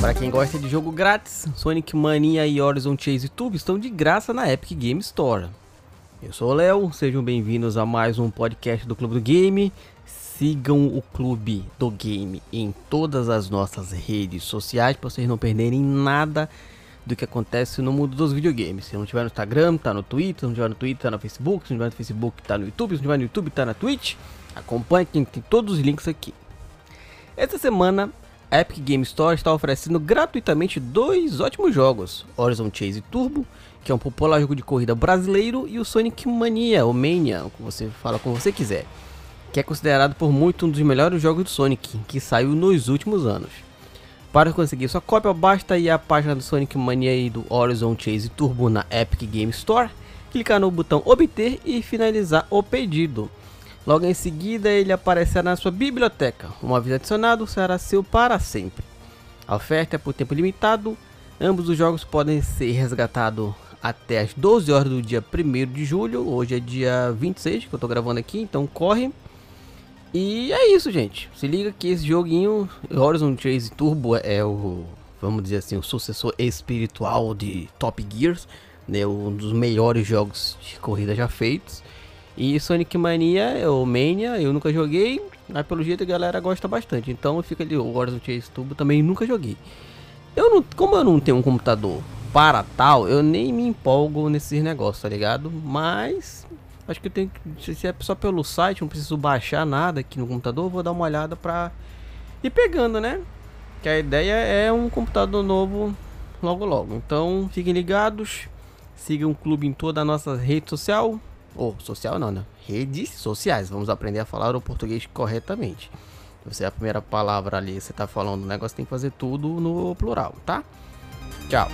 Para quem gosta de jogo grátis, Sonic Mania e Horizon Chase Tube estão de graça na Epic Game Store. Eu sou o Léo, sejam bem-vindos a mais um podcast do Clube do Game. Sigam o Clube do Game em todas as nossas redes sociais para vocês não perderem nada do que acontece no mundo dos videogames. Se não tiver no Instagram, tá no Twitter, se não tiver no Twitter, tá no Facebook, se não tiver no Facebook, tá no YouTube, se não tiver no YouTube, tá na Twitch. Acompanhe tem todos os links aqui. Essa semana, Epic Game Store está oferecendo gratuitamente dois ótimos jogos: Horizon Chase Turbo, que é um popular jogo de corrida brasileiro, e o Sonic Mania, ou Mania, como você fala como você quiser, que é considerado por muito um dos melhores jogos do Sonic, que saiu nos últimos anos. Para conseguir sua cópia, basta ir à página do Sonic Mania e do Horizon Chase Turbo na Epic Game Store, clicar no botão obter e finalizar o pedido. Logo em seguida, ele aparecerá na sua biblioteca. Uma vez adicionado, será seu para sempre. A oferta é por tempo limitado. Ambos os jogos podem ser resgatados até as 12 horas do dia 1 de julho. Hoje é dia 26 que eu estou gravando aqui, então corre. E é isso, gente. Se liga que esse joguinho, Horizon Chase Turbo, é o, vamos dizer assim, o sucessor espiritual de Top Gears, né? Um dos melhores jogos de corrida já feitos. E Sonic Mania, ou Mania, eu nunca joguei, mas pelo jeito a galera gosta bastante. Então fica ali o Horizon Chase Turbo, também nunca joguei. Eu não, como eu não tenho um computador para tal, eu nem me empolgo nesses negócios, tá ligado? Mas Acho que eu tenho que. Se é só pelo site, não preciso baixar nada aqui no computador, vou dar uma olhada pra ir pegando, né? Que a ideia é um computador novo logo logo. Então fiquem ligados. Sigam o clube em toda a nossa rede social. Ou social não, né? Redes sociais. Vamos aprender a falar o português corretamente. Você é a primeira palavra ali, você tá falando o negócio, tem que fazer tudo no plural, tá? Tchau.